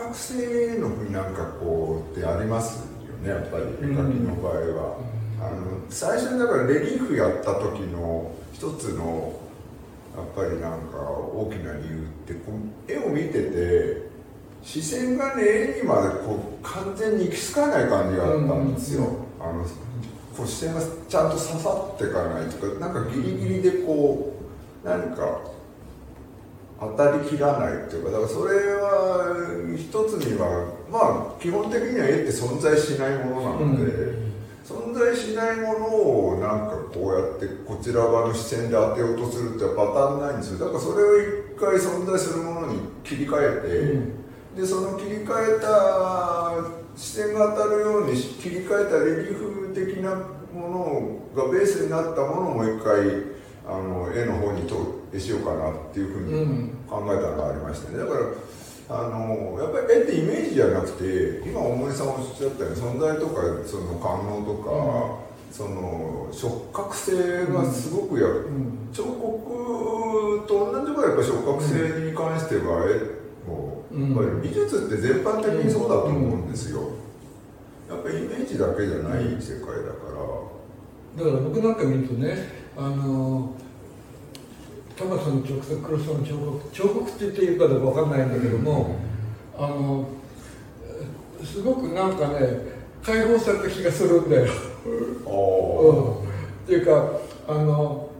覚性のふうになんかこうってありますよねやっぱり絵描きの場合は、あの最初にだからレリーフやった時の一つのやっぱりなんか大きな理由ってこう絵を見てて視線がね絵にまでこう完全に行き着かない感じがあったんですよ、あのこう視線がちゃんと刺さっていかないとかなんかギリギリでこう何か当たりきらないっていうかだからそれは一つにはまあ基本的には絵って存在しないものなので、存在しないものをなんかこうやってこちら側の視線で当てようとするってパターンないんですよ。だからそれを一回存在するものに切り替えて、でその切り替えた視線が当たるように切り替えたレリーフ的なものがベースになったものをもう一回あの絵の方に投影しようかなっていうふうに考えたのがありましてね。だからあのやっぱり絵ってイメージじゃなくて今大森さんおっしゃったように存在とかその感能とか、その触覚性がすごくや、彫刻と同じぐらいやっぱ触覚性に関しては絵も、やっぱり美術って全般的にそうだと思うんですよ、やっぱりイメージだけじゃない世界だから、だから僕なんか見るとねあのタマさんの直接黒沢の彫刻彫刻って言っていいかどうかわかんないんだけども、あのすごくなんかね解放された気がするんだよ。うん、っていうかあの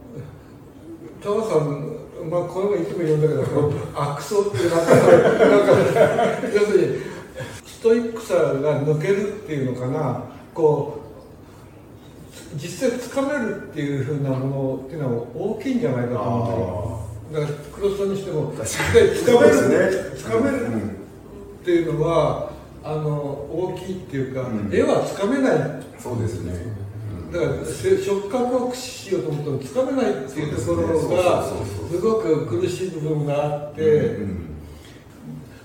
タマさんまあこの前いつも言うんだけど悪草っていうなんかなんか 要するにストイックさが抜けるっていうのかな。こう実際つかめるっていうふうなものっていうのは大きいんじゃないかと思って。るだから黒沢にしてもつかめるつかめるっていうのはあの大きいっていうか、うん。絵はつかめない。そうですね、だからせ触覚を駆使しようと思ってもつかめないっていうところがすごく苦しい部分があって、うん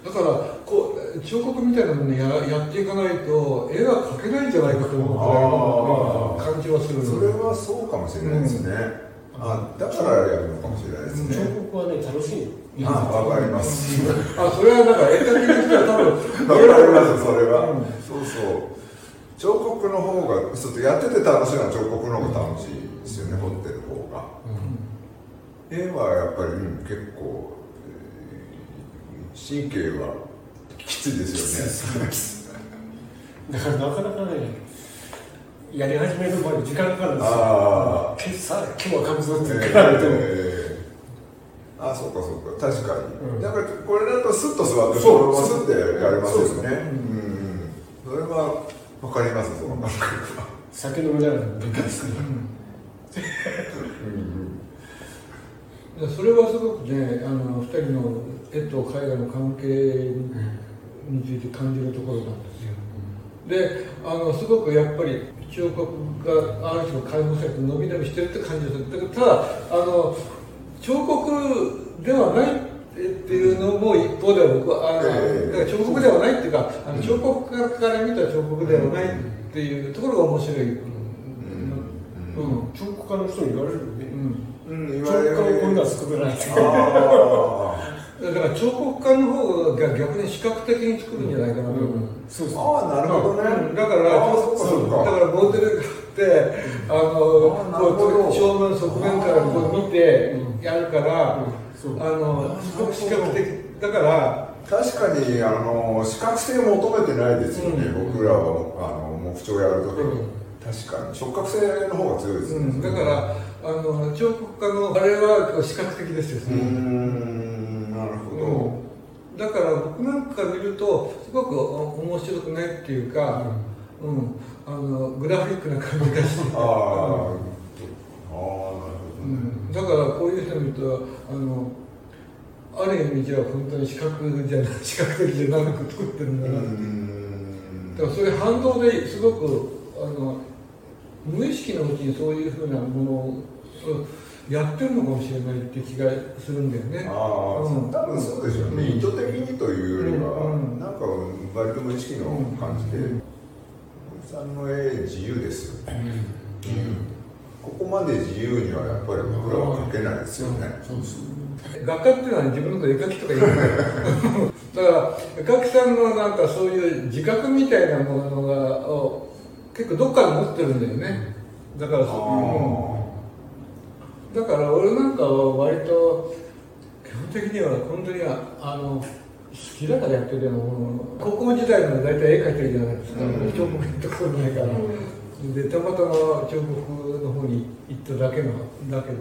だからこう彫刻みたいなものややっていかないと絵は描けないんじゃないかと思うくらいの感じはするそれはそうかもしれないですね、あだからやるのかもしれないです彫ね、刻はね楽しいあわかります。あそれはなんか絵描きの人は多分 わかりますそれは、うんそうそう。彫刻の方がちょっとやってて楽しいのは彫刻の方が楽しいですよね彫ってる方が、絵はやっぱり、うん結構、えー神経はきついですよね。だからなかなかねやり始めるまで時間かかるんですよ。ああ今朝今日はってれても。ー。あそうかそうか。確かに、うん。だからこれだとスッと座ってそう。スッてやれますよね。そうん。それはわかりますその感覚は。酒飲みながらできますからでそれはすごくねあの2人の絵と絵画の関係について感じるところなんですよ。であのすごくやっぱり彫刻がある種の解放されて伸び伸びしてるって感じがする。だけどただあの彫刻ではないっていうのも一方では僕はあの、ええ。だから彫刻ではないっていうかあの彫刻家から見た彫刻ではないっていうところが面白い、うん。うん。彫刻家の人に言われるよね。うん言彫われ刻家をこんな作れないだから彫刻家の方が逆に視覚的に作るんじゃないかなと。思う、そうそう。ーあーなるほどね、うん。だからあーそうかそうか。だからモデルがあってあのこう正面側面からこう見てやるから、そう。あのすごく視覚的だから確かにあの視覚性を求めてないですよね、うん。僕らは。あの木彫やるときに、うん確かに触覚性の方が強いですね、うん、だからあの彫刻家のあれは視覚的ですよね、ん。なるほど、うん。だから僕なんか見るとすごくお面白くないっていうか、うん。あのグラフィックな感じがして。ああ、なるほどね、うん、だからこういう人見るとあのある意味じゃ本当に視覚じゃない 視覚的じゃなく作ってるんだう。な、ん。だからそういう反動ですごくあの無意識のうちにそういうふうなものをやってるのかもしれないって気がするんだよね。ああ、うん。多分そうでしょうね、うん。意図的にというよりは、うんなんか割と無意識の感じで、うん。森さんの絵自由ですよね、ここまで自由にはやっぱり僕らは描けないですよね、そうそう画家っていうのは自分のこと絵描きとか言うない。だから絵描きさんのなんかそういう自覚みたいなものがを結構どっかで持ってるんだよね。だからそう、うん、だから俺なんかは割と基本的には本当にあの好きだからやってるようなもの高校時代の大体絵描いてるじゃないですか、うん、彫刻のところないから、うん、でたまたま彫刻の方に行っただけのだけで。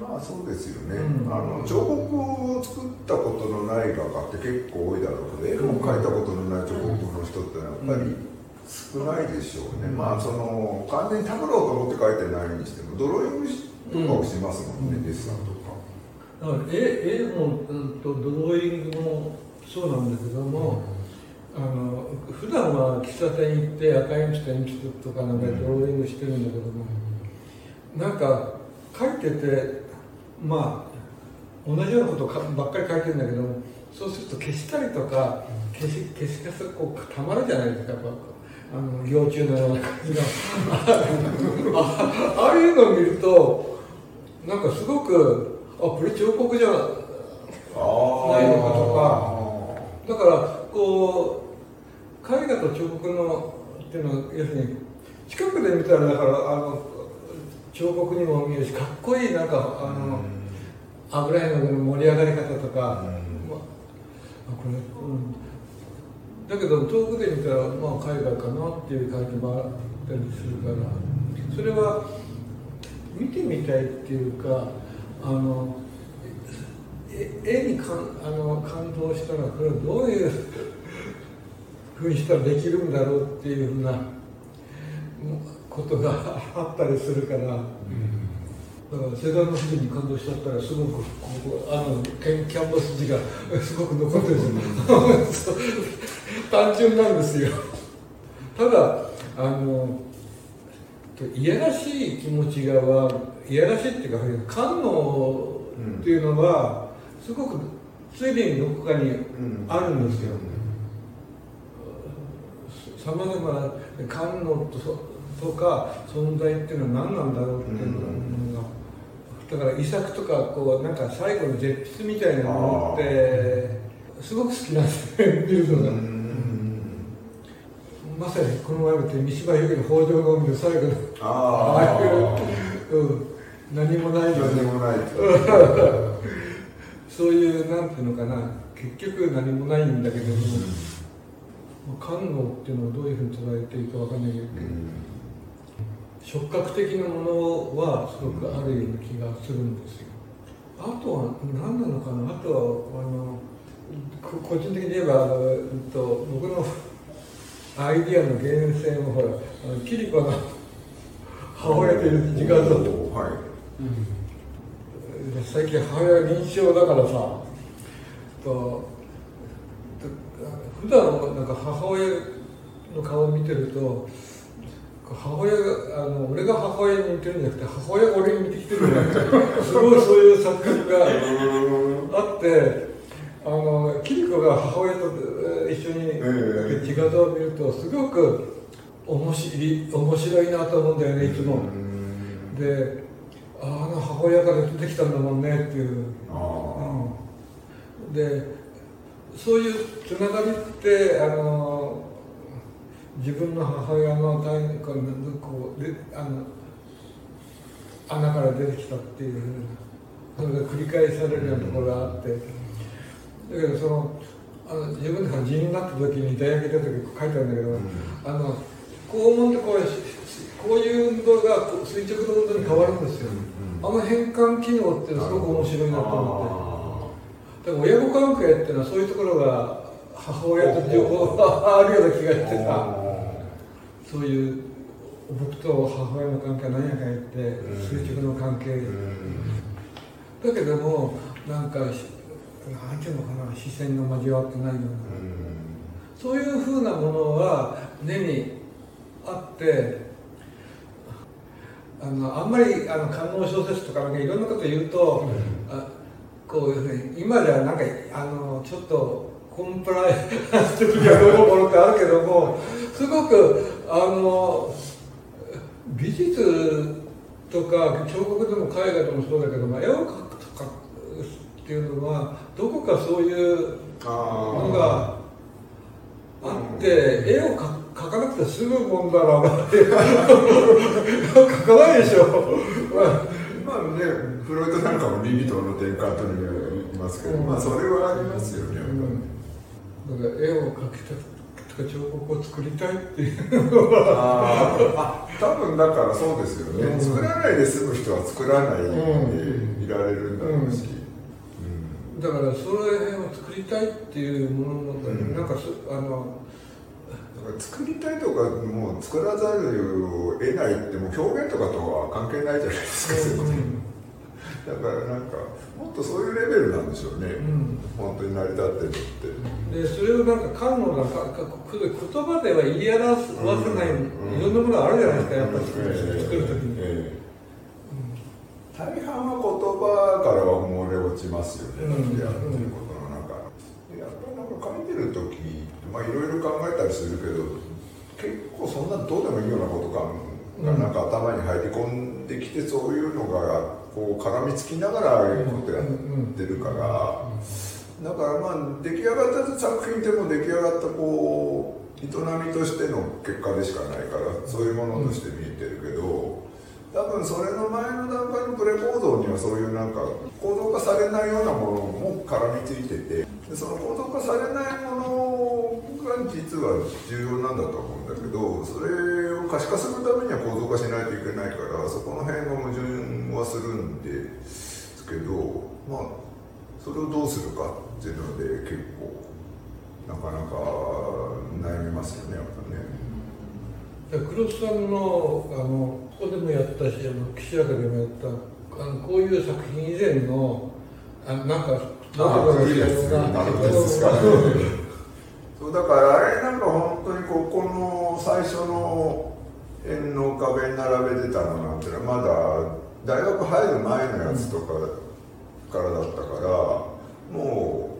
まあそうですよね、うん、あの彫刻を作ったことのない画家って結構多いだろうけど絵も描いたことのない彫刻の人ってやっぱり少ないでしょうね、うん、まあその完全にたむろうと思って描いてないにしてもドローイングとかをしますもんね、うん、デッサンとか。だから絵絵も、うんと、ドローイングもそうなんだけども、あの普段は喫茶店行って赤い鉛筆鉛筆とかなんかドローイングしてるんだけども、なんか書いててまあ同じようなことばっかり書いてるんだけどもそうすると消したりとか消し消し消すこうたまるじゃないですかあの幼虫のような感じが。あああいうのを見るとなんかすごくあこれ彫刻じゃないのかとか。だからこう絵画と彫刻のっていうのは要するに近くで見たらだからあの彫刻にも見えるしかっこいいなんかあの、油絵の盛り上がり方とか、まあ、これ、うん、だけど遠くで見たら、まあ、海外かなっていう感じもあったりするからそれは見てみたいっていうかあの絵にかんあの感動したらこれはどういうふうにしたらできるんだろうっていうふうなことが あったりするから。うんだからセダンの富士に感動しちゃったらすごくここあのキャンバス字が すごく残ってるんですよ単純なんですよ。ただあのいやらしい気持ちがはいやらしいっていうか官能っていうのは、すごく推理にどこかにあるんですよ。さまざまな官能ととか存在っていうのは何なんだろうっていうのが、だから遺作とかこうなんか最後の絶筆みたいなものってすごく好きなんですね見るのが。まさにこの前見て三島由紀の北条の海の最後のああいう、うん、何もないよ何もないそういうなんていうのかな。結局何もないんだけども、うん、官能っていうのをどういうふうに捉えていいかわかんないけど、うん。触覚的なものはすごくあるような気がするんですよ。あとは何なのかな。あとはあの個人的に言えば、えっと、僕のアイディアの源泉をほらあのキリコの 母親という時間だと、はい。うん、最近母親認知症だからさと普段なんか母親の顔を見てると母親があの俺が母親に似てるんじゃなくて母親が俺に似てきてるんだって すごいそういう錯覚があってあのキリコが母親と一緒に自画像を見るとすごく面白い面白いなと思うんだよねいつも。であの母親から出てきたんだもんねっていう。うん、でそういうつながりってあの自分の母親の体こうであの穴から出てきたっていうそれが繰り返されるようなところがあって。だけどそのあの自分が人になった時に大学出た時書いてあるんだけど、うん、あの肛門ってこうこういう運動が垂直の運動に変わるんですよ、うん、あの変換機能ってすごく面白いなと思って。だから親子関係っていうのはそういうところが母親と両方 あるような気がしてさそういう僕と母親の関係は何やかん言って垂直の関係、だけどもなんかなんていうのかな視線が交わってないような、そういうふうなものは根にあってあのあんまりあの官能小説とかいろんなこと言うと、うん、あこういうふうに今ではなんかあのちょっとコンプライアンス的なものってあるけどもすごくあの美術とか彫刻でも絵画でもそうだけど、まあ、絵を描くっていうのはどこかそういうのがあって絵を描描かなくて済むもんだな描かないでしょ。まあねフロイトなんかもリビトの転換と言いますけど、うん、まあそれはありますよね、うん、だから絵を描きたくか彫刻を作りたいっていうのはあ多分だからそうですよね、うん、作らないで済む人は作らないでいられるんだろうし、うん、だからその辺を作りたいっていうものの中に、なんかあの作りたいとかもう作らざるを得ないってもう表現とかとは関係ないじゃないですか、うん。だからなんかもっとそういうレベルなんでしょうね、うん、本当に成り立ってるのって。でそれをなんか官能がかか言葉では言い表せない、うん、いろんなものがあるじゃないですかやっぱり。作る時に、えー大半は言葉からは漏れ落ちますよね、だってやってることの中。やっぱりなんか書いてる時まあいろいろ考えたりするけど結構そんなどうでもいいようなことかがなんか頭に入り込んできてそういうのがこう絡みつきながらああいうことやってるから、だからまあ出来上がった作品でも出来上がったこう営みとしての結果でしかないからそういうものとして見えてるけど。多分それの前の段階のプレ構造にはそういうなんか構造化されないようなものも絡みついててでその構造化されないものが実は重要なんだと思うんだけどそれを可視化するためには構造化しないといけないからそこの辺の矛盾はするんですけどまあそれをどうするかっていうので結構なかなか悩みますよねやっぱね。黒須さんのあのここでもやったしあの岸和田でもやったあのこういう作品以前のあなんか そうだからあれなんか本当にここの最初の円の壁に並べてたのなんてのはまだ大学入る前のやつとかからだったからも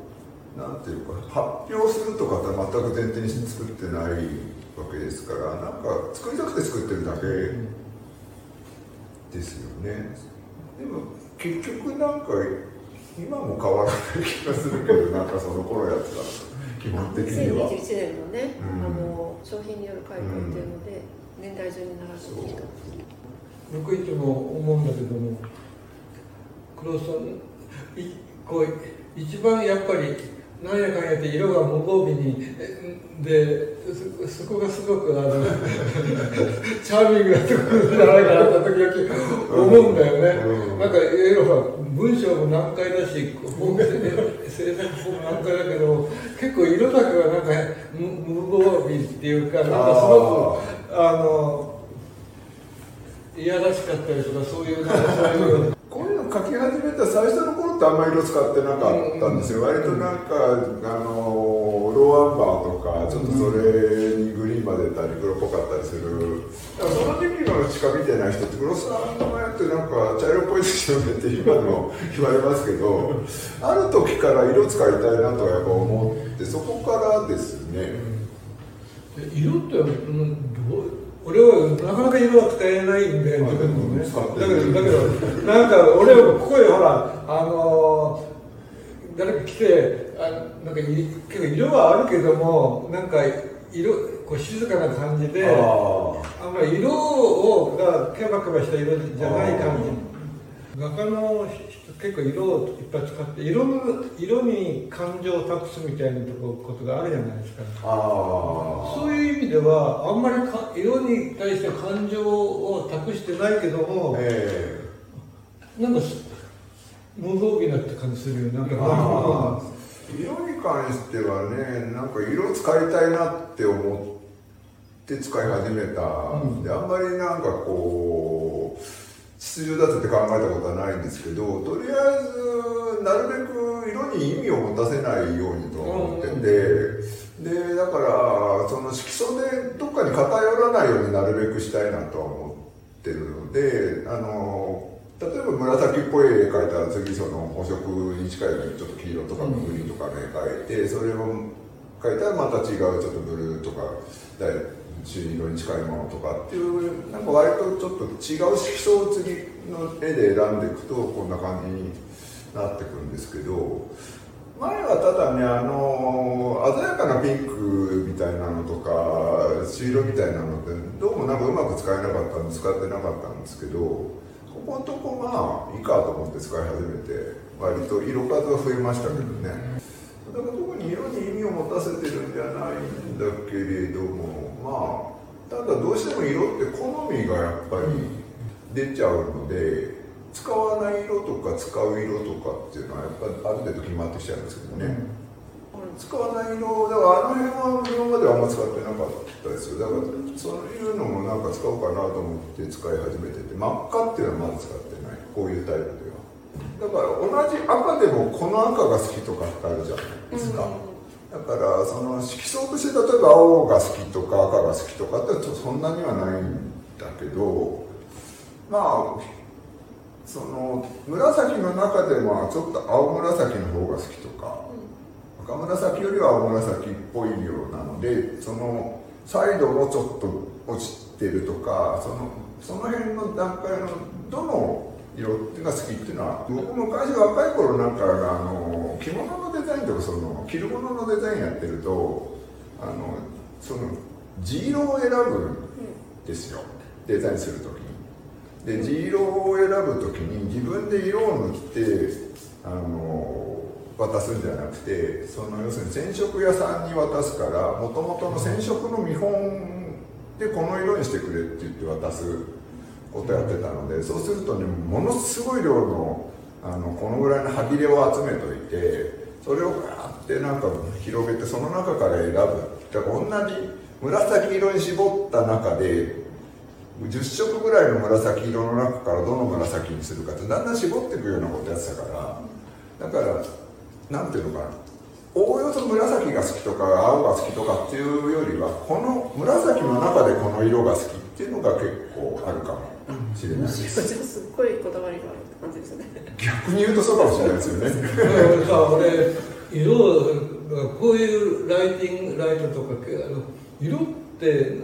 うなんていうか発表するとかって全く前提に作ってないわけですからなんか作りたくて作ってるだけですよね。でも結局なんか今も変わらない気がするけどなんかその頃やつは基本的には。2021年のね、うん、あの商品による改革っていうので、うん、年代順に並べてきた僕いつも思うんだけども黒さんいこう一番やっぱりなんやかんやって色が無防備にでそこがすごくあの チャーミングなところじゃないかなと時々思うんだよね、うん、なんかいろいろ文章も難解だし制作法も難解だけど結構色だけはなんか無防備っていうかなんかすごくあのいやらしかったりとかそういうなんかそういうこういうの書き始めた最初の頃ってあんまり色使ってなかったんですよ、割となんかあのローアンバーとかちょっとそれにグリーンまでたり黒っぽかったりする。だからその時のしか見てない人って黒沢のやってなんか茶色っぽいですよねって今の 言われますけどある時から色使いたいなとはやっぱ思ってそこからですね、色って、うん、どう俺はなかなか色は使えないんで、自分もね。だけど、だけど、なんか俺はここへほら、あのー、誰か来て、あなんか結構色はあるけども、なんか色、こう静かな感じで、あんまり色をがキャバキャバした色じゃない感じ。画家の人結構色をいっぱい使って色の色に感情を託すみたいなことがあるじゃないですか。そういう意味ではあんまりか色に対して感情を託してないけども、えー、なんか無防備なって感じするよなんか色に関してはねなんか色使いたいなって思って使い始めた、うん、であんまりなんかこう秩序だって考えたことはないんですけどとりあえずなるべく色に意味を持たせないようにと思ってて、でだからその色素でどっかに偏らないようになるべくしたいなとは思ってるのであの例えば紫っぽい絵描いたら次その補色に近いのにちょっと黄色とかグリーンとかね描いてそれを描いたらまた違うちょっとブルーとか朱色に近いものとかって。いうなんか割とちょっと違う色相次の絵で選んでいくとこんな感じになってくるんですけど前はただねあの鮮やかなピンクみたいなのとか朱色みたいなのってどうもなんかうまく使えなかったんで使ってなかったんですけどここのとこまあいいかと思って使い始めて割と色数が増えましたけどね。だから特に色に意味を持たせてるんじゃないんだけれども。まあただどうしても色って好みがやっぱり出ちゃうので使わない色とか使う色とかっていうのはやっぱりある程度決まってきちゃうんですけどね、使わない色だからあの辺は今まではあんま使ってなかったですよ。だからそういうのもなんか使おうかなと思って使い始めてて真っ赤っていうのはまだ使ってない。こういうタイプでは。だから同じ赤でもこの赤が好きとかってあるじゃないですか、だからその色相として例えば青が好きとか赤が好きとかってそんなにはないんだけどまあその紫の中でもちょっと青紫の方が好きとか、赤紫よりは青紫っぽい色なのでそのサイドもちょっと落ちてるとかそのその辺の段階のどの色が好きっていうのは僕昔若い頃なんかあの着物のデザインとかその着るもののデザインやってるとあのその地色を選ぶんですよ、デザインする時に。で地色を選ぶ時に自分で色を塗ってあの渡すんじゃなくてその要するに染色屋さんに渡すからもともとの染色の見本でこの色にしてくれって言って渡すことやってたのでそうするとねものすごい量のあのこのぐらいの端切れを集めといてそれをガーってなんか広げてその中から選ぶだから同じ紫色に絞った中で10色ぐらいの紫色の中からどの紫にするかってだんだん絞っていくようなことやってたからだからなんていうのかなおおよそ紫が好きとか青が好きとかっていうよりはこの紫の中でこの色が好きっていうのが結構あるかも。しれないです、すっごいこだわりがあるって感じですよね。逆に言うとそうかもしれないですよね。俺色がこういうライティングライトとかあの色って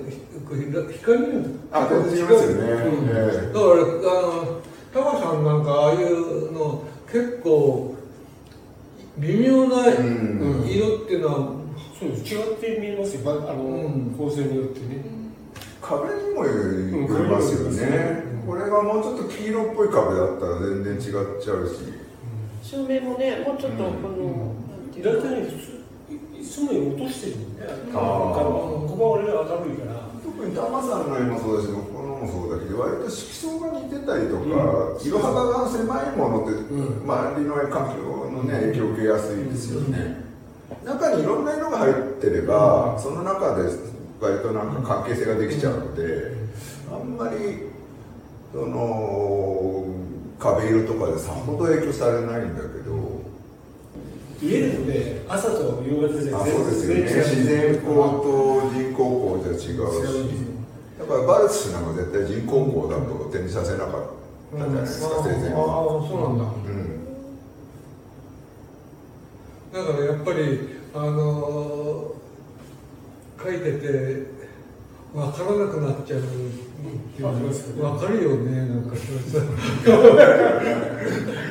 光のあ全然違いますよね、うんええだからあのタマさんなんかああいうの結構微妙なうん。色っていうのは、そうです。違って見えますよ。ばあの、うん。構成によってね壁にもよりますよね、これがもうちょっと黄色っぽい壁だったら全然違っちゃうし。照明もねもうちょっとこの、大体ね普通いいつもより落としてるんだよねあーここは俺が明るいから。特にタマさんの絵もそうだしこのもそうだけど割と色相が似てたりとか、色幅が狭いものって、うん。周りの環境のね影響を受けやすいですよね、中にいろんな色が入ってれば、その中で割となんか関係性ができちゃうので、あんまりその壁色とかでさほど影響されないんだけど、家でもね朝と夕方じゃあそうですよね。自然光と人工光じゃ違うし。だからバルスなんか絶対人工光だと手にさせなかったじゃないですか、生前ああは。そうなんだ、うん。だからやっぱりあの書いてて分からなくなっちゃうっていう分かるよねなんか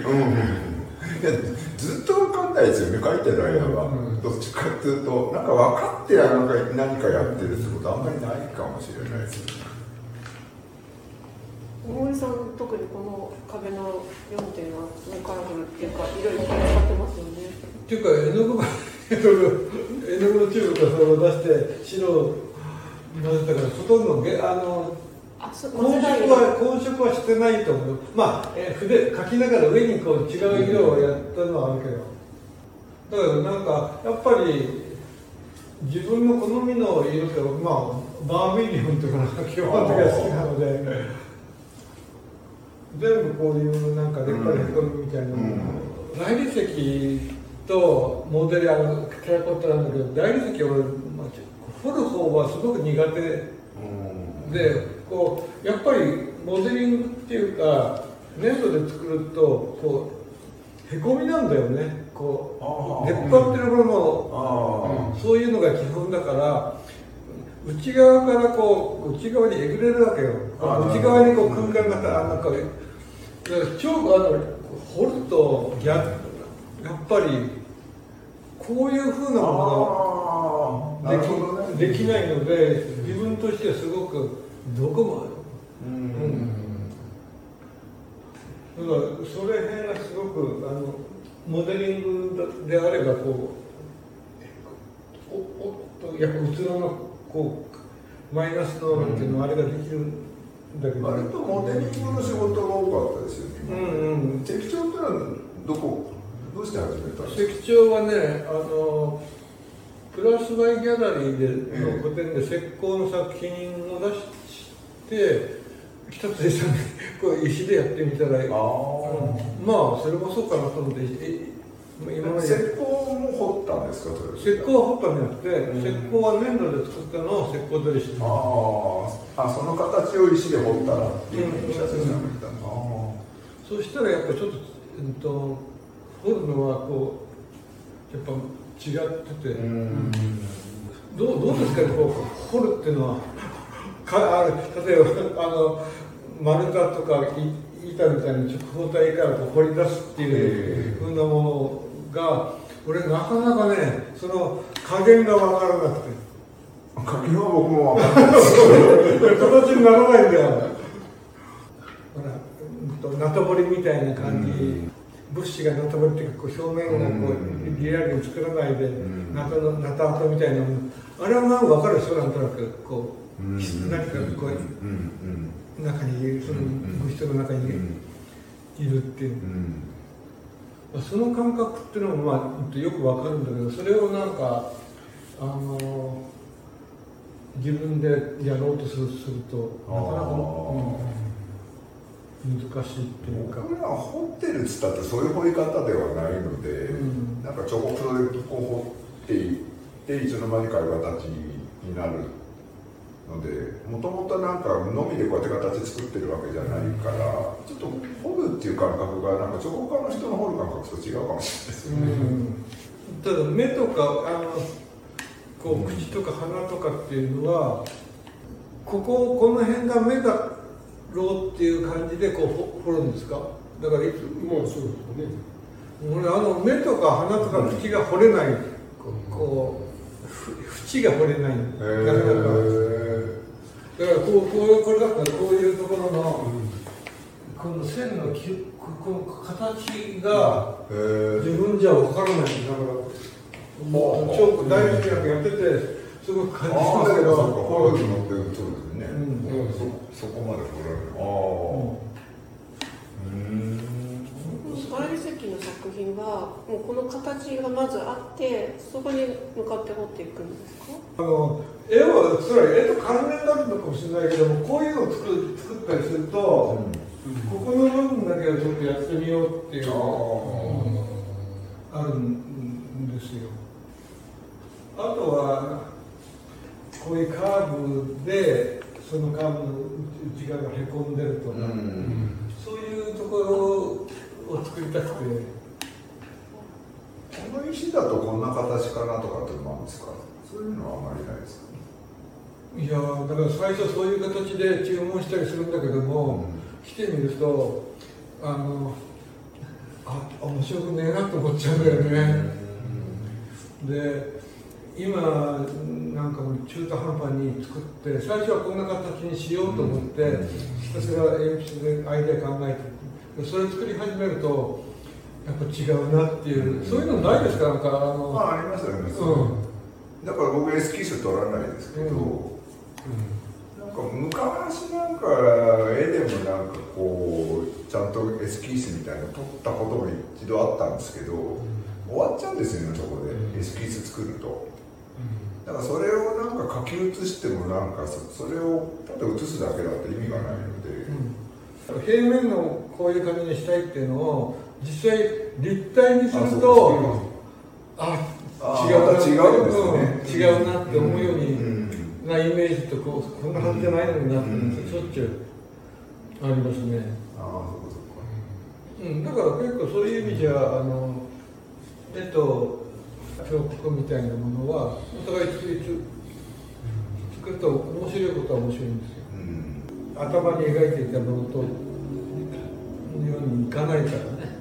うん。いやずっと分かんないですよね書いてる間は、うん。どっちかっていうとなんか分かってなんか何かやってるってことあんまりないかもしれないです。よね大森さん特にこの壁の4点はカラフルっていうか色々使ってますよね。っていうか絵の具が絵の具絵のチューブからそれを出して白を混ぜたからほとんどげあのあそ混色は混色はしてないと思うまあ、え筆描きながら上にこう違う色をやったのはあるけどだけどなんかやっぱり自分の好みの色ってまあバーミリオンとかなんか基本的には好きなので全部こういうなんかレッカレッコみたいなのうん。大理石とモデルあのテラコッタなんだけど大理石は俺、まあ、彫る方はすごく苦手うん。でこうやっぱりモデリングっていうか粘土で作るとこうへこみなんだよね。こう出っ張ってるものあそういうのが基本だから内側からこう内側にえぐれるわけよ。内側にこう空間があなんかだから超あの掘るとややっぱりこういうふうなものができできないので自分としてはすごくどこもうん。だからそれ辺がすごくあのモデリングであればこうおおやっぱ器のこうマイナスのなんていうのあれができるんだけど、割とモデリングの仕事が多かったですよね、うんうん。適当ってのはどこ？どうして始めたんですか？石彫はねあのプラスバイギャラリーでの個展で石膏の作品を出して北辻さんに こう石でやってみたらあうんまあそれもそうかなと思ってえ今まで。石膏も掘ったんですか？石膏は彫ったんじゃなくて、石膏は粘土で作ったのを石膏取りしてあああその形を石で掘ったらっていうふうに北瀬さんが言ったのそしたらやっぱちょっと,、うん、と彫るのはこうやっぱ違ってて、うん。どうどうですか？ねこう掘るっていうのは。かある例えばあの丸太とかい板みたいな直方体からこう掘り出すっていうふうなものが俺なかなかねその加減が分からなくて。柿は僕も分かんない。形にならないんだよ。ほらうんとナタボリみたいな感じ、物資がナタボリっていうかこう表面がこううん。リアルに作らないで、ん。ナタのナタ跡みたいなもの。あれはなんか分かるでしょなんとなくこう、うん何かこううん。中にいるそのうん物質の中にうん。いるっていう。う、ん。その感覚っていうのもまあよく分かるんだけどそれをなんかあの自分でやろうとするするとなかなか、うん難しいっていうか。僕らは掘ってるっつったってそういう掘り方ではないので、うんなんかちょこっとでこう掘っていっていつの間にかいう形になるのでもともとなんかのみでこうやって形作ってるわけじゃないからちょっと掘るっていう感覚がなんか彫刻家の人の掘る感覚と違うかもしれないですよね。ただ目とかあのこう口とか鼻とかっていうのはこここの辺が目だろうっていう感じでこうほ掘るんですか？だからいつまあそうですよね。俺あの目とか鼻とか口が掘れないこうこうふ縁が掘れない。へなかなか。ーだからこうこういうこれだったらこういうところのこの線のきここの形が自分じゃ分からないんだからもうチョーク大学学やっててすごく感じます。けどそうかそうのってそうですね、うん。そそこまで掘られる。ああうん。の作品はもうこの形がまずあってそこに向かって掘っていくん。ですかあの絵はそれは絵と関連があるのかもしれないけどもこういうのを作る作ったりすると、ここの部分だけをちょっとやってみようっていうのがあるん。ですよあとはこういうカーブでそのカーブの内側がへこんでるとか、うん。そういうところを作りたくて。この石だとこんな形かなとかっていうのもあるんですかそういうのはあまりないですか？いやーだから最初そういう形で注文したりするんだけども、来てみるとあのあ面白くねえなと思っちゃうんだよね、で今なんか中途半端に作って最初はこんな形にしようと思って、ひたすら鉛筆でアイデア考えてでそれ作り始めるとやっぱ違うなっていう、そういうのないですか？なんかあの、まあありますよね、うん。だから僕エスキース取らないですけど、うん。なんか昔なんか絵でもなんかこうちゃんとエスキースみたいなの撮ったことも一度あったんですけど、終わっちゃうんですよねそこでエスキース作るとだからそれをなんか書き写してもなんかそそれをただ写すだけだと意味がないので、平面のこういう感じにしたいっていうのを実際立体にするとああ違うな違うんですねうん違うなって思うように、うん。なイメージとこうこんな感じじゃないのになって、うんしょっちゅうありますね、ああそうかそうか。うん、だから結構そういう意味じゃあの絵と彫刻みたいなものはお互い作りつ作ると面白いことは面白いんですよ。うん。頭に描いていたものとのようにいかないからね。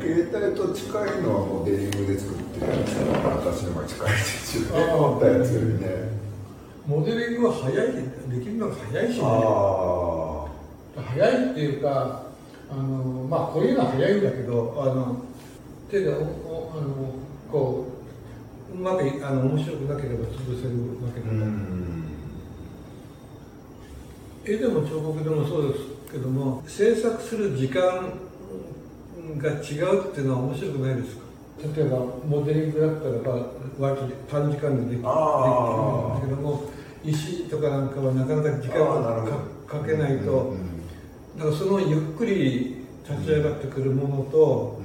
携帯と近いのはもうデニムで作ってるやつ私の方が近いですよね。思ったやつよりね。モデリングは早いできるのが早いしね。あ早いっていうかあのまあこういうのは早いんだけどあの手があのこううまくいあの面白くなければ潰せるわけだから、ん。絵でも彫刻でもそうですけども制作する時間が違うっていうのは面白くないですか？例えばモデリングだったらば割と短時間でできできるんだあーけども石とかなんかはなかなか時間をかかけないと、うんうんだからそのゆっくり立ち上がってくるものと、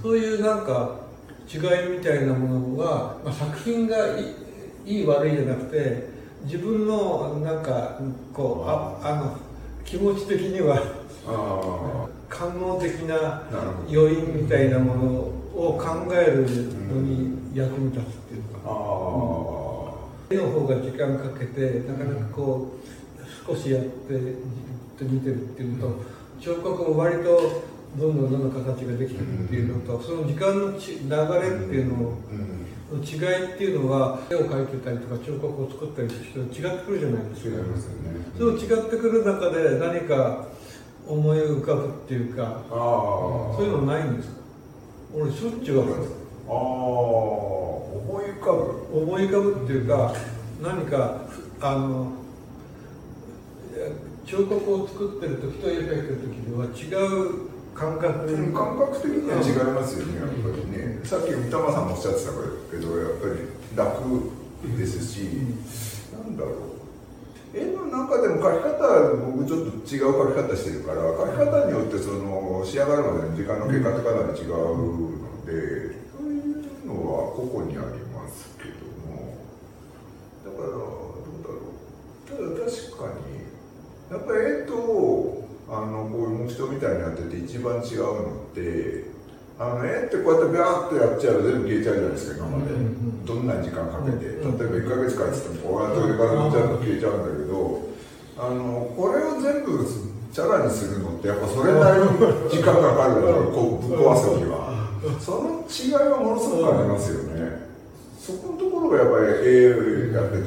そういうなんか違いみたいなものは、まあ、作品がいい悪いじゃなくて自分のなんかこうああの気持ち的にはあ官能的な余韻みたいなものを考えるのに役に立つっていうか、あ絵の方が時間かけてなかなかこう少しやってじっと見てるっていうのと彫刻も割とどんどんどんどん形ができてくるっていうのとその時間のち流れっていうのをあうん。違いっていうのは絵を描いてたりとか彫刻を作ったりする人は違ってくるじゃないですか。違いますよねそう違ってくる中で何か思い浮かぶっていうかああ。そういうのないんですか？俺しょっちゅうある。ああ。思い浮かぶ。思い浮かぶ。っていうか何かあの彫刻を作ってる時と絵描いてる時では違う感覚うん感覚的には違いますよね、やっぱりね。さっき三玉さんもおっしゃってたけど、やっぱり楽ですし、なんだろう。絵の中でも描き方は僕ちょっと違う描き方してるから、描き方によってその仕上がるまでの時間の経過ってかなり違うので、そういうのは個々にありますけども、だから、どうだろう。ただ確かに、やっぱり絵とあのこういう木刀みたいにやってて一番違うのってあの絵ってこうやってビャーってやっちゃうと全部消えちゃうじゃないですか今まで、どんな時間かけて、うん例えば1ヶ月間っつってもこうやってからちゃうと消えちゃうんだけどあのこれを全部チャラにするのってやっぱそれなりに時間かかるから こうぶっ壊すには。その違いはものすごくありますよね。そこのところがやっぱり絵やってて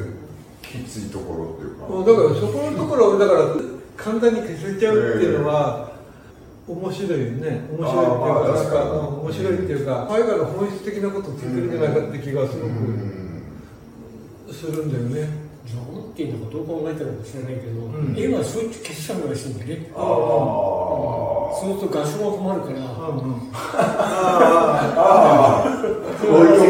きついところっていうか。だからそこのところをだから簡単に消せちゃうっていうのは面白いよね。面白いっていうか面白いっていうか絵画の本質的なことを聞いてるんじゃないかって気がすごくするんだよね。ジョンっていうのかどう考えたのか知らないけど、ん。絵はそうやって消しちゃうらしいんだよね。ああそうすると画像が困るから、うん。うん。ああ置いと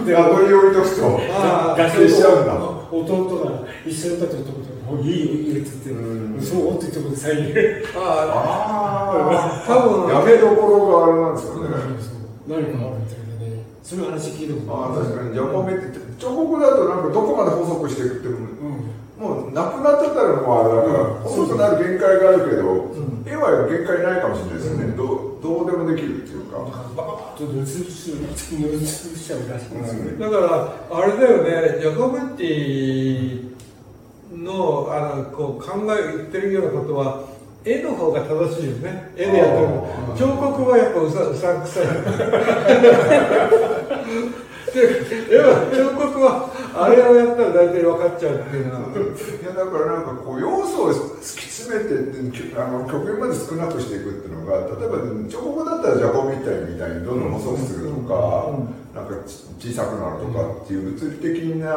くでアドリ置いとくとあ画消しちゃうん。だ弟が一緒に立ってるところで「もういいよいいよ」って言うんって「そう」って言ってことでサイン。あああ多分。やめどころがあれなんですかね。何かあるみたいなねそういう話聞いたことああ確かに。ジャコメって彫刻だとなんかどこまで細くしていくってもうん。もうなくなっちゃったらもうあれだから細くなる限界があるけど、ん。絵は限界ないかもしれないですよね、どうどうでもできるっていうか、だからあれだよね。ジャコメッティのあのこう考え言ってるようなことは絵の方が正しいよね。絵でやってる彫刻はやっぱうさうさんくさい。で絵は彫刻はあれをやったら大体分かっちゃうっていうのは。いやだからなんかこう要素を突き詰めてってあの極限まで少なくしていくっていうのが例えば彫刻だったらジャコみたいみたいにどんどん細くするとか、なんかち小さくなるとかっていう物理的な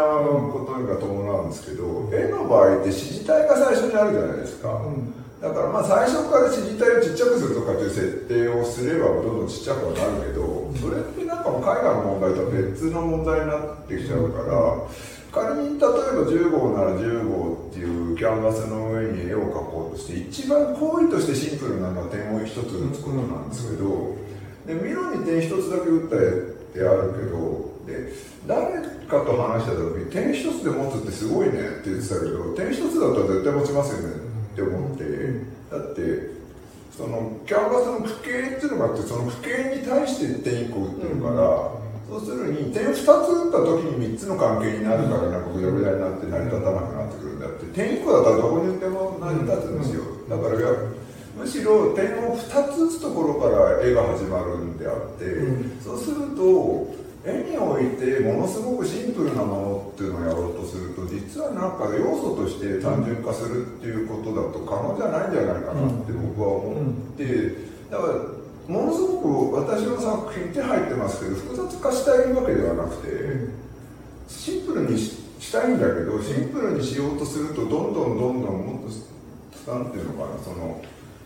ことが伴うんですけど、絵の場合って支持体が最初にあるじゃないですか、うんだからまあ最初から支持体をちっちゃくするとかっていう設定をすればどんどんちっちゃくはなるけど、それってなんかもう絵画の問題とは別の問題になってきちゃうから、仮に例えば10号なら10号っていうキャンバスの上に絵を描こうとして一番行為としてシンプルなのは点を一つ打つことなんですけど、でミロに点一つだけ打った絵ってあるけどで誰かと話した時に点一つで持つってすごいねって言ってたけど点一つだったら絶対持ちますよねって思って、だってそのキャンバスの区形っていうのがあってその区形に対して点1個打ってるから、そうするに点2つ打った時に3つの関係になるからなんかぐちゃぐちゃになって成り立たなくなってくるんだって。点1個だったらどこに打っても成り立つんですよ、だからやむしろ点を2つ打つところから絵が始まるんであって、うん。そうすると絵においてものすごくシンプルなものっていうのをやろうとすると実はなんか要素として単純化するっていうことだと可能じゃないんじゃないかなって僕は思って、だからものすごく私の作品って入ってますけど複雑化したいわけではなくて。シンプルにししたいんだけどシンプルにしようとするとどんどんどんどんもっとなんていうのかなその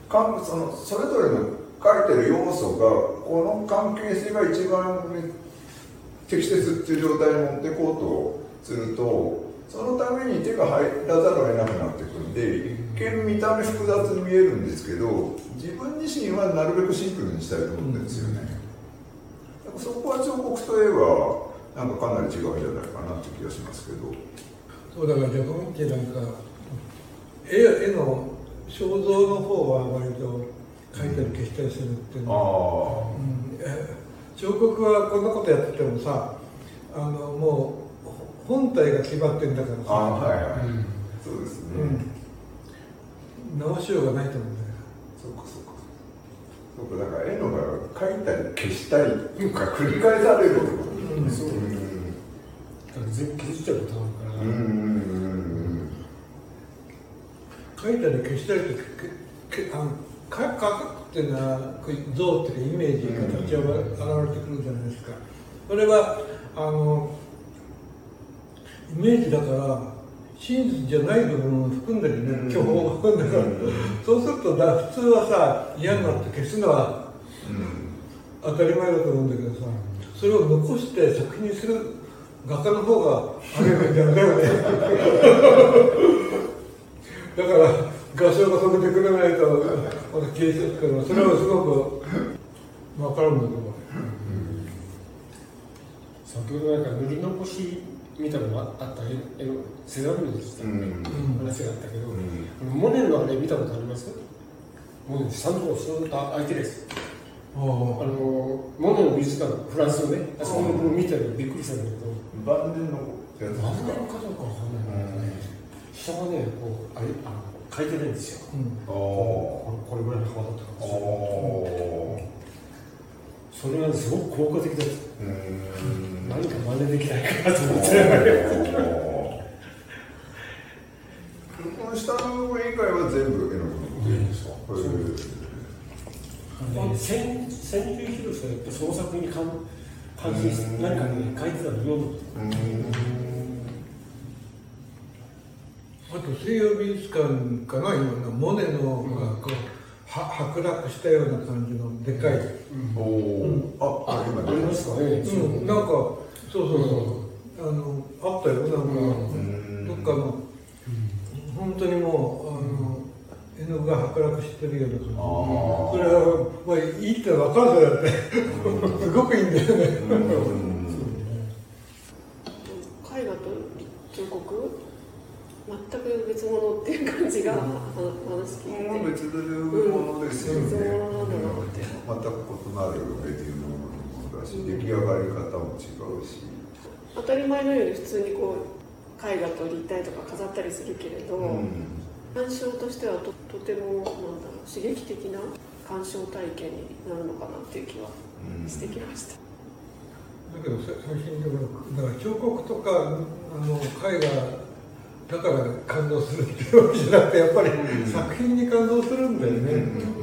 かんそのそれぞれの書いてる要素がこの関係性が一番適切っていう状態に持っていこうとするとそのために手が入らざるを得なくなってくるんで一見見た目複雑に見えるんですけど自分自身はなるべくシンプルにしたいと思ってるんですよね。だからそこは彫刻と絵はなんかかなり違うんじゃないかなって気がしますけど。そうだからジャコミってなんか絵絵の肖像の方は割と描いたり消したりするっていうのは、あうんえ彫刻はこんなことやっててもさあのもう本体が決まってんだからさ、はいはい、そうですね、うん、直しようがないと思うんだよそうかそうか。そうか。だから絵の場合は描いたり消したりとか繰り返されるってことうん。そう。うん。だから全部削っちゃうことあるから、うん。うん。描いたり消したりってけけあのか描くっていうのは像っていうかイメージ形が現れてくるじゃないですか。それはあのイメージだから真実じゃない部分を含んでるうん。ね巨峰だからそうするとだ普通はさ嫌になって消すのは当たり前だと思うんだけどさそれを残して作品にする画家の方があれなんじゃないよね。だから画商が止めてくれないとまた消えちゃうからそれはすごく分かるんだけど先ほどなんか塗り残しみたいなのがあった絵のセザンヌでしたうんうん。話があったけど、うんモネのあれ見たことあります？モネ三度スーッと開いてるやつああのモネの美術館フランスのねあそこの見たらびっくりしたんだけど。晩年のやつです何年かかどうかわかんないけどね。下がねこうあれあの書いてないんですよ。うん。これこれぐらいの幅だったかそれがすごく効果的だった。うん。何か真似できないかなと思って。この下の部分以外は全部絵の具のですかそうへ千千住博さんやっぱ創作に関関心して何かね書いてたの読むえうんあと西洋美術館かな今のモネのがこうは剥落したような感じのでかい、おおああ今。ありますか？ねうん、なんかそうそうそう、あのあったよ。なんか、ん。どっかの本当にもうあの絵の具が剥落してるような感じ。あそれはまあいいって分かるだって。すごくいいんだよねうん絵画と彫刻全く別物っていう感じが、あの話聞いてて別のものですよね。別物なんだなって全く異なるメディウムのものだし、出来上がり方も違うし。当たり前のように普通にこう絵画と立体とか飾ったりするけれど、うん鑑賞としてはととてもなんだろう刺激的な鑑賞体験になるのかなっていう気はしてきました。だけどさ最近だから彫刻とかあの絵画だから感動するっていうわけじゃなくてやっぱりうん。作品に感動するんだよね、うん。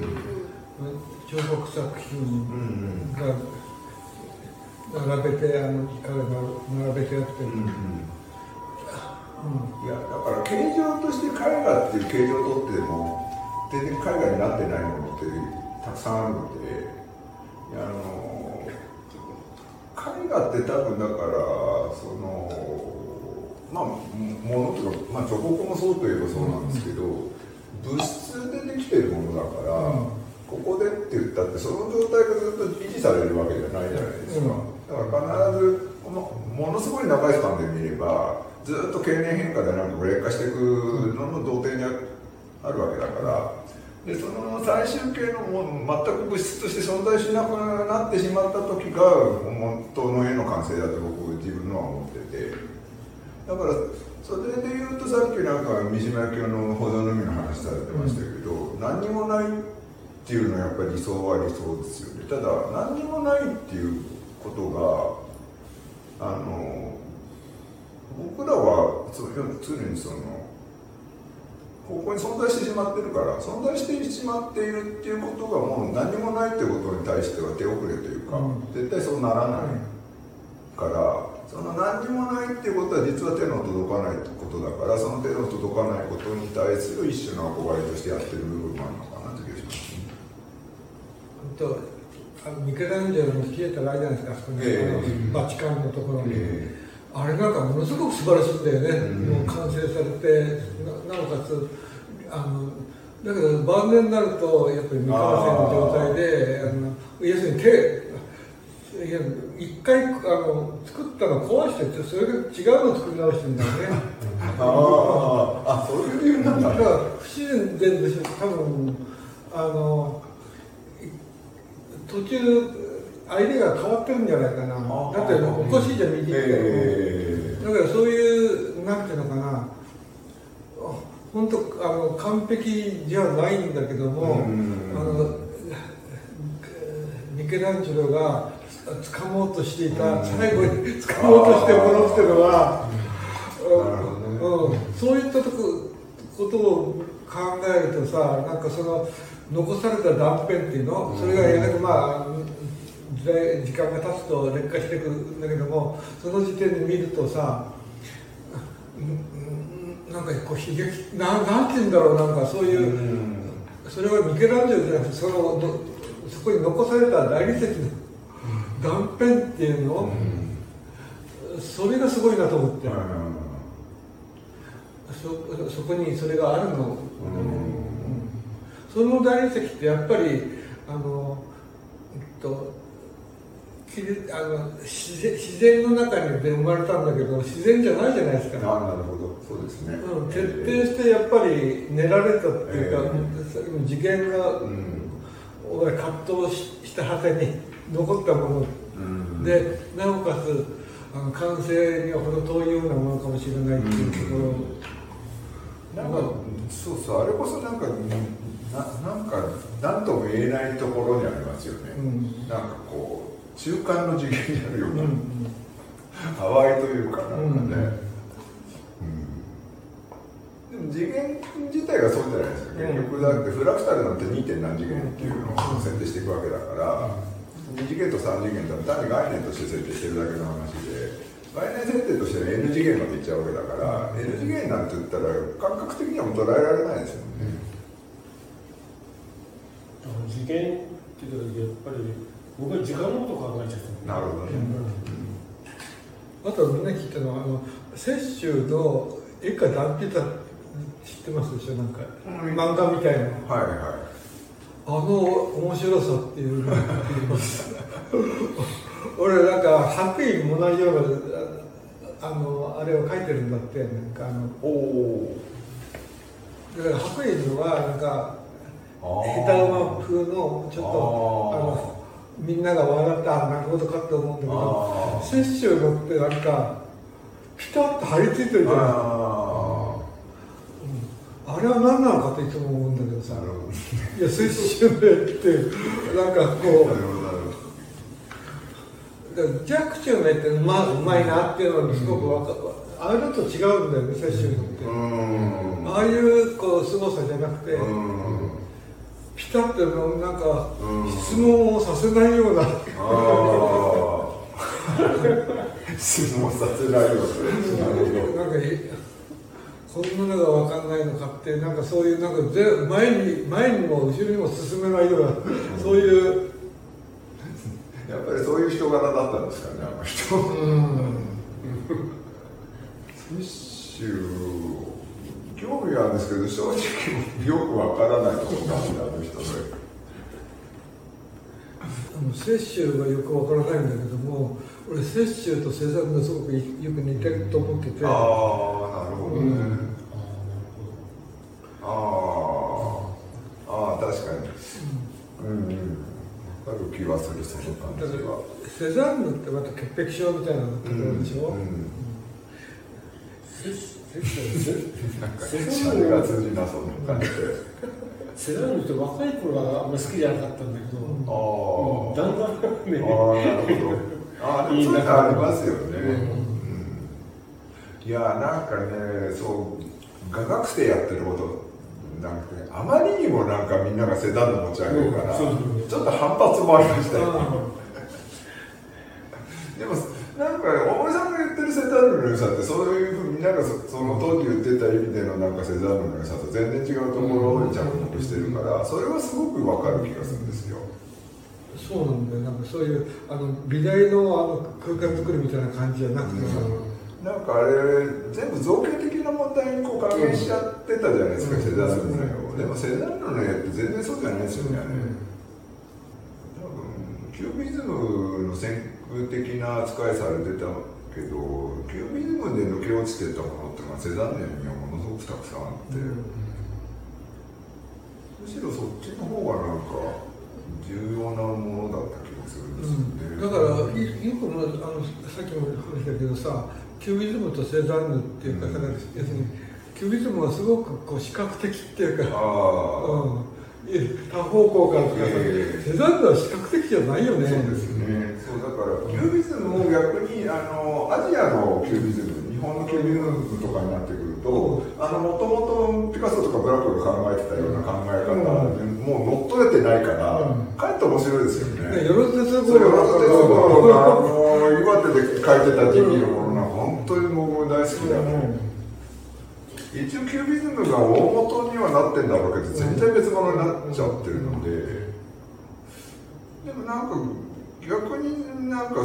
彫刻作品うん。が並べてあの彼が並べてやってる、うん。いやだから形状として絵画っていう形状をとっても全然絵画になってないものってたくさんあるのであの絵画って多分だからそのまあものというか、まあ、彫刻もそうといえばそうなんですけど、物質でできてるものだから、うん。ここでって言ったってその状態がずっと維持されるわけじゃないじゃないですか、だから必ずもものすごい長いスパンで見ればずっと経年変化でなんか劣化していくのの同点にあるわけだから。でその最終形のもう全く物質として存在しなくなってしまった時が本当の絵の完成だと僕自分のは思っててだからそれで言うとさっきなんか三島由紀夫の「歩道の海」の話されてましたけど、何にもないっていうのはやっぱり理想は理想ですよね。ただ何にもないっていうことがあの僕らは常にそのここに存在してしまってるから存在してしまっているっていうことがもう何もないってことに対しては手遅れというか、うん。絶対そうならないからその何にもないっていうことは実は手の届かないことだからその手の届かないことに対する一種の憧れとしてやってる部分もあるのかなという気がしますね。とミケランジェロの消えたライダーですかあそこに、ええ。あのバチカンのところに、え。あれなんかものすごく素晴らしいんだよね、うん。もう完成されてななおかつあのだけど晩年になるとやっぱり未完成の状態であの要するに手いや一回あの作ったの壊しててそれで違うのを作り直してるんだよね。あああそういう理由なんだ。だから不自然でしょ。多分あのい途中アイデアが変わってるんじゃないかな。あだっておかしいじゃん右って、えだからそういうなんていうのかな。本当あの完璧じゃないんだけども、うん。あのミケランジェロが掴もうとしていた、うん最後に掴もうとしてものっていうのは、うそういったとこことを考えるとさなんかその残された断片っていうの、それがやがてまあ時代時間が経つと劣化してくるんだけどもその時点で見るとさなんかこう悲劇ななんて言うんだろうなんかそういう、うん。それはミケランジェロじゃなくてそののそこに残された大理石の断片っていうの、それがすごいなと思って、そそこにそれがあるの、うんその大理石ってやっぱりあの、えっと、きあの自然自然の中にで生まれたんだけど自然じゃないじゃないですか。あなるほど。そうですね、うん、徹底してやっぱり練られたっていうか、次元が、うん。俺葛藤しした果てに残ったもの。うん。でなおかつあの完成には程遠いようなものかもしれないっていうところ、なんかそうそう。あれこそなんかななんか何とも言えないところにありますよね、うん。なんかこう中間の次元にあるような、うん。うん淡いというかなんかね、うん。うん。でも次元自体がそうじゃないですか、結局だってフラクタルなんて 2. 点何次元っていうのを設定していくわけだから、2次元と3次元って単に概念として設定してるだけの話で概念設定としては N 次元までいっちゃうわけだから、N 次元なんて言ったら感覚的にはもう捉えられないですよね、あの受験って言った時やっぱり僕は時間のことを考えちゃったなるほどね、あとみんな聞いたのはあの雪舟の絵か断片だ知ってますでしょ？なんか、うん。漫画みたいな。はいはあの面白さっていう俺なんか白衣も同じようなああのあれを書いてるんだってなんかあのいおおだから白衣のはなんか下手馬風のちょっとあのみんなが笑ったあなるほどかって思うんだけど雪舟のってなんかピタッと張り付いてるじゃないああれは何なのかっていつも思うんだけどさ。いや雪舟の絵ってなんかこう。弱中の絵ってうまうまいなっていうのにすごくわかああいうのと違うんだよね雪舟のって、うん。ああいうこう凄さじゃなくて、うん。ピタッとのなんかうん。質問をさせないような、ああ。質問させないよねな。なんかえこんなのがわかんないのかってなんかそういうなんかぜ前に前にも後ろにも進めないようなそういう、どやっぱりそういう人柄だったんですかねあの人。うん、雪舟興味はあるんですけど正直よくわからないところがあってあの人の雪舟がよくわからないんだけども俺雪舟とセザンヌがすごくよく似てると思ってて。ああなるほどね、うんああああ確かにうんうんわかる気はするその感だからじはセザンヌってまた潔癖症みたいなところでしょ、うんうな感じでセザンヌって若い頃はあんまり好きじゃなかったんだけど、ああだんだんあね。あなるほど。ああでもそういうのありますよね、うん。いやなんかねそう画学生やってることなんかねあまりにもなんかみんながセダンヌ持ち上げるから、ちょっと反発もありましたよ、あでもなんか大森さんが言ってるセザンヌの良さってそういうふうにみんながそその当時言ってた意味でのなんかセザンヌの良さと全然違うところに着目してるからそれはすごくわかる気がするんですよ。そうなんだよ。なんかそういうあの美大のあの空間作りみたいな感じじゃなくてさ、なんかあれ全部造形的な問題にこう還元しちゃってたじゃないですか、うん。セザンヌの絵を。でもセザンヌの絵って全然そうじゃないですよね、キュービズムの先駆的な扱いされてたけどキュービズムで抜け落ちてたものってのはセザンヌにはものすごくたくさんあって、むしろそっちの方がなんか重要なものだった気がするんですよね、だからいよくもあのさっきも話したけどさキュービズムとセザンヌっていうか、だから要するにキュービズムはすごくこう視覚的っていうか、ああ、多方向からとかさ、ええセザンヌは視覚的じゃないよねそうですね。そうだからキュービズムも逆にあのアジアのキュービズム、日本のキュービズムとかになってくると、あの元々ピカソとかブラックが考えてたような考え方、もう乗っ取れてないから、うんかえって面白いですよね。ねよろずつそれは鉄頃道があの岩手で書いてた時期のものが本当に僕大好きだね。一応キュービズムが大元にはなってんだろうけど全然別物になっちゃってるので。でもなんか逆になんか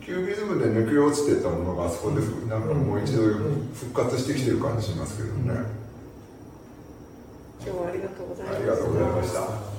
キュービズムで抜け落ちてたものがあそこでなんかもう一度復活してきてる感じしますけどね。今日はありがとうございました。ありがとうございました。